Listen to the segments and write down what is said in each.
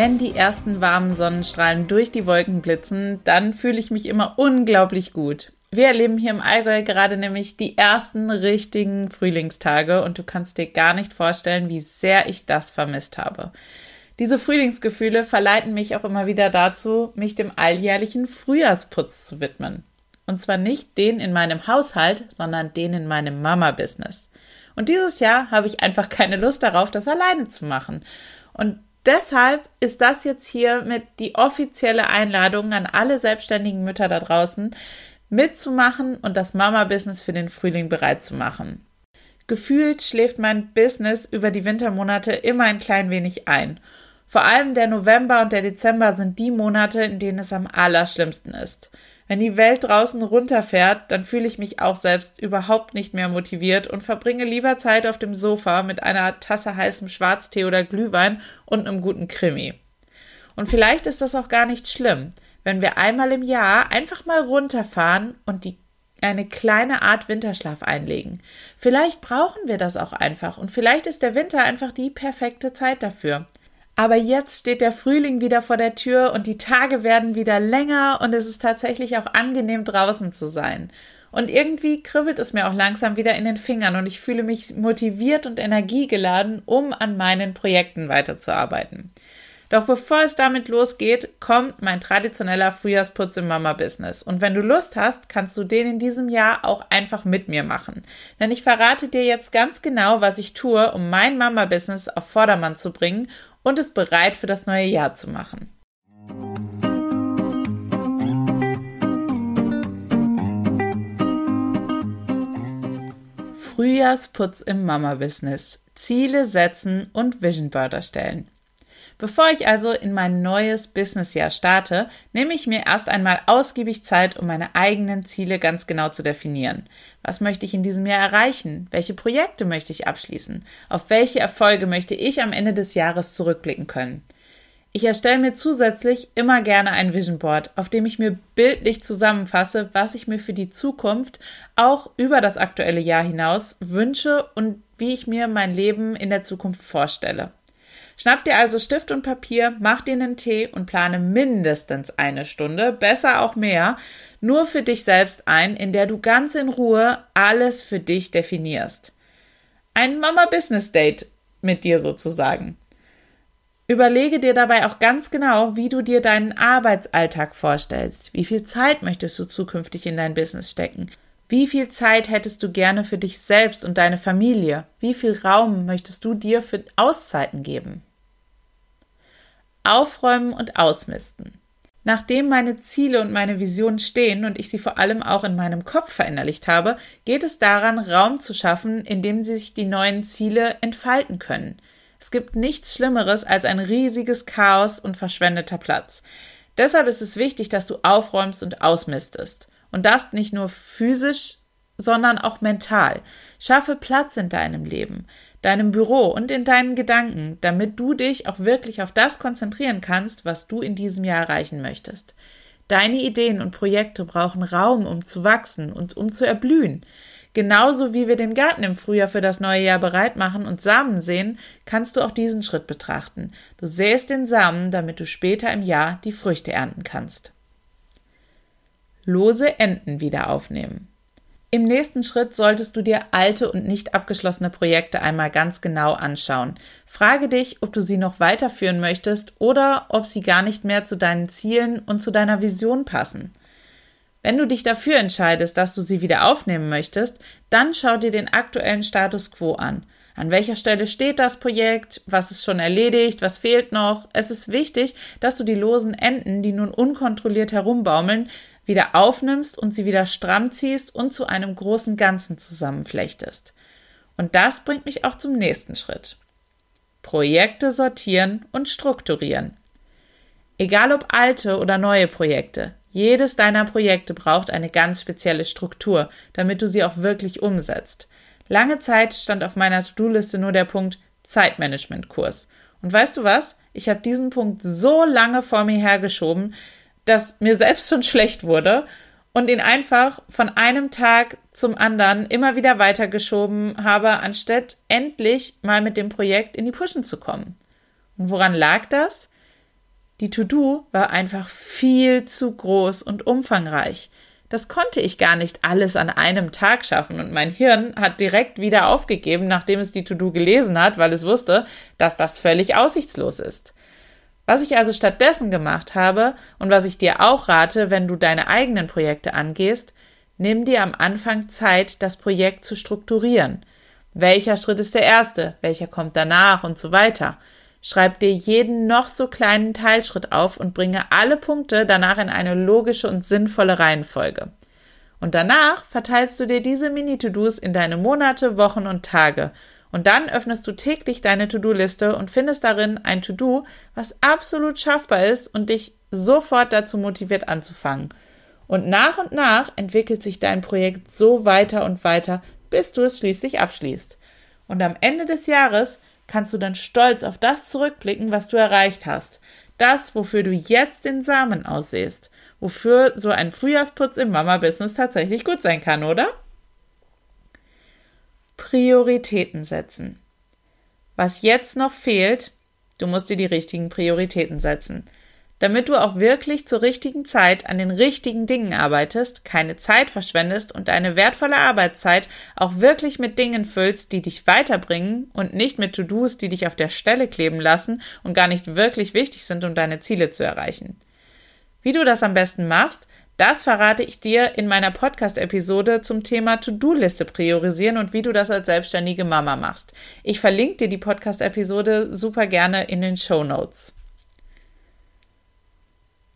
Wenn die ersten warmen Sonnenstrahlen durch die Wolken blitzen, dann fühle ich mich immer unglaublich gut. Wir erleben hier im Allgäu gerade nämlich die ersten richtigen Frühlingstage und du kannst dir gar nicht vorstellen, wie sehr ich das vermisst habe. Diese Frühlingsgefühle verleiten mich auch immer wieder dazu, mich dem alljährlichen Frühjahrsputz zu widmen. Und zwar nicht den in meinem Haushalt, sondern den in meinem Mama-Business. Und dieses Jahr habe ich einfach keine Lust darauf, das alleine zu machen. Und deshalb ist das jetzt hier mit die offizielle Einladung an alle selbstständigen Mütter da draußen, mitzumachen und das Mama-Business für den Frühling bereit zu machen. Gefühlt schläft mein Business über die Wintermonate immer ein klein wenig ein. Vor allem der November und der Dezember sind die Monate, in denen es am allerschlimmsten ist. Wenn die Welt draußen runterfährt, dann fühle ich mich auch selbst überhaupt nicht mehr motiviert und verbringe lieber Zeit auf dem Sofa mit einer Tasse heißem Schwarztee oder Glühwein und einem guten Krimi. Und vielleicht ist das auch gar nicht schlimm, wenn wir einmal im Jahr einfach mal runterfahren und die eine kleine Art Winterschlaf einlegen. Vielleicht brauchen wir das auch einfach und vielleicht ist der Winter einfach die perfekte Zeit dafür. Aber jetzt steht der Frühling wieder vor der Tür und die Tage werden wieder länger und es ist tatsächlich auch angenehm draußen zu sein. Und irgendwie kribbelt es mir auch langsam wieder in den Fingern und ich fühle mich motiviert und energiegeladen, um an meinen Projekten weiterzuarbeiten. Doch bevor es damit losgeht, kommt mein traditioneller Frühjahrsputz im Mama-Business. Und wenn du Lust hast, kannst du den in diesem Jahr auch einfach mit mir machen. Denn ich verrate dir jetzt ganz genau, was ich tue, um mein Mama-Business auf Vordermann zu bringen und es bereit für das neue Jahr zu machen. Frühjahrsputz im Mama-Business. Ziele setzen und Vision Board erstellen. Bevor ich also in mein neues Businessjahr starte, nehme ich mir erst einmal ausgiebig Zeit, um meine eigenen Ziele ganz genau zu definieren. Was möchte ich in diesem Jahr erreichen? Welche Projekte möchte ich abschließen? Auf welche Erfolge möchte ich am Ende des Jahres zurückblicken können? Ich erstelle mir zusätzlich immer gerne ein Vision Board, auf dem ich mir bildlich zusammenfasse, was ich mir für die Zukunft auch über das aktuelle Jahr hinaus wünsche und wie ich mir mein Leben in der Zukunft vorstelle. Schnapp dir also Stift und Papier, mach dir einen Tee und plane mindestens eine Stunde, besser auch mehr, nur für dich selbst ein, in der du ganz in Ruhe alles für dich definierst. Ein Mama-Business-Date mit dir sozusagen. Überlege dir dabei auch ganz genau, wie du dir deinen Arbeitsalltag vorstellst. Wie viel Zeit möchtest du zukünftig in dein Business stecken? Wie viel Zeit hättest du gerne für dich selbst und deine Familie? Wie viel Raum möchtest du dir für Auszeiten geben? Aufräumen und Ausmisten. Nachdem meine Ziele und meine Visionen stehen und ich sie vor allem auch in meinem Kopf verinnerlicht habe, geht es daran, Raum zu schaffen, in dem sich die neuen Ziele entfalten können. Es gibt nichts Schlimmeres als ein riesiges Chaos und verschwendeter Platz. Deshalb ist es wichtig, dass du aufräumst und ausmistest. Und das nicht nur physisch, sondern auch mental. Schaffe Platz in deinem Leben deinem Büro und in deinen Gedanken, damit du dich auch wirklich auf das konzentrieren kannst, was du in diesem Jahr erreichen möchtest. Deine Ideen und Projekte brauchen Raum, um zu wachsen und um zu erblühen. Genauso wie wir den Garten im Frühjahr für das neue Jahr bereit machen und Samen sehen, kannst du auch diesen Schritt betrachten. Du säst den Samen, damit du später im Jahr die Früchte ernten kannst. Lose Enden wieder aufnehmen. Im nächsten Schritt solltest du dir alte und nicht abgeschlossene Projekte einmal ganz genau anschauen. Frage dich, ob du sie noch weiterführen möchtest oder ob sie gar nicht mehr zu deinen Zielen und zu deiner Vision passen. Wenn du dich dafür entscheidest, dass du sie wieder aufnehmen möchtest, dann schau dir den aktuellen Status quo an. An welcher Stelle steht das Projekt? Was ist schon erledigt? Was fehlt noch? Es ist wichtig, dass du die losen Enden, die nun unkontrolliert herumbaumeln, wieder aufnimmst und sie wieder stramm ziehst und zu einem großen Ganzen zusammenflechtest. Und das bringt mich auch zum nächsten Schritt. Projekte sortieren und strukturieren. Egal ob alte oder neue Projekte, jedes deiner Projekte braucht eine ganz spezielle Struktur, damit du sie auch wirklich umsetzt. Lange Zeit stand auf meiner To-Do-Liste nur der Punkt Zeitmanagement-Kurs. Und weißt du was? Ich habe diesen Punkt so lange vor mir hergeschoben, dass mir selbst schon schlecht wurde und ihn einfach von einem Tag zum anderen immer wieder weitergeschoben habe, anstatt endlich mal mit dem Projekt in die Pushen zu kommen. Und woran lag das? Die To-Do war einfach viel zu groß und umfangreich. Das konnte ich gar nicht alles an einem Tag schaffen und mein Hirn hat direkt wieder aufgegeben, nachdem es die To-Do gelesen hat, weil es wusste, dass das völlig aussichtslos ist. Was ich also stattdessen gemacht habe und was ich dir auch rate, wenn du deine eigenen Projekte angehst, nimm dir am Anfang Zeit, das Projekt zu strukturieren. Welcher Schritt ist der erste? Welcher kommt danach und so weiter? Schreib dir jeden noch so kleinen Teilschritt auf und bringe alle Punkte danach in eine logische und sinnvolle Reihenfolge. Und danach verteilst du dir diese Mini-To-Dos in deine Monate, Wochen und Tage und dann öffnest du täglich deine To-Do-Liste und findest darin ein To-Do, was absolut schaffbar ist und dich sofort dazu motiviert anzufangen. Und nach und nach entwickelt sich dein Projekt so weiter und weiter, bis du es schließlich abschließt. Und am Ende des Jahres kannst du dann stolz auf das zurückblicken, was du erreicht hast. Das, wofür du jetzt den Samen aussehst. Wofür so ein Frühjahrsputz im Mama-Business tatsächlich gut sein kann, oder? Prioritäten setzen. Was jetzt noch fehlt, du musst dir die richtigen Prioritäten setzen. Damit du auch wirklich zur richtigen Zeit an den richtigen Dingen arbeitest, keine Zeit verschwendest und deine wertvolle Arbeitszeit auch wirklich mit Dingen füllst, die dich weiterbringen und nicht mit To-Dos, die dich auf der Stelle kleben lassen und gar nicht wirklich wichtig sind, um deine Ziele zu erreichen. Wie du das am besten machst, das verrate ich dir in meiner Podcast-Episode zum Thema To-Do-Liste priorisieren und wie du das als selbstständige Mama machst. Ich verlinke dir die Podcast-Episode super gerne in den Show Notes.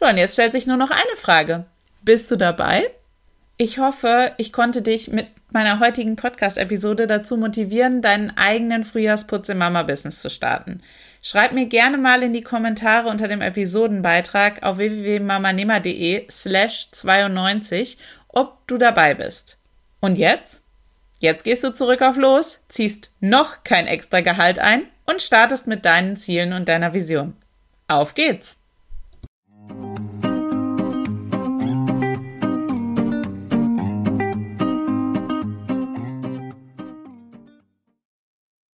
So, und jetzt stellt sich nur noch eine Frage. Bist du dabei? Ich hoffe, ich konnte dich mit meiner heutigen Podcast-Episode dazu motivieren, deinen eigenen Frühjahrsputz im Mama-Business zu starten. Schreib mir gerne mal in die Kommentare unter dem Episodenbeitrag auf www.mamanema.de slash 92, ob du dabei bist. Und jetzt? Jetzt gehst du zurück auf los, ziehst noch kein extra Gehalt ein und startest mit deinen Zielen und deiner Vision. Auf geht's!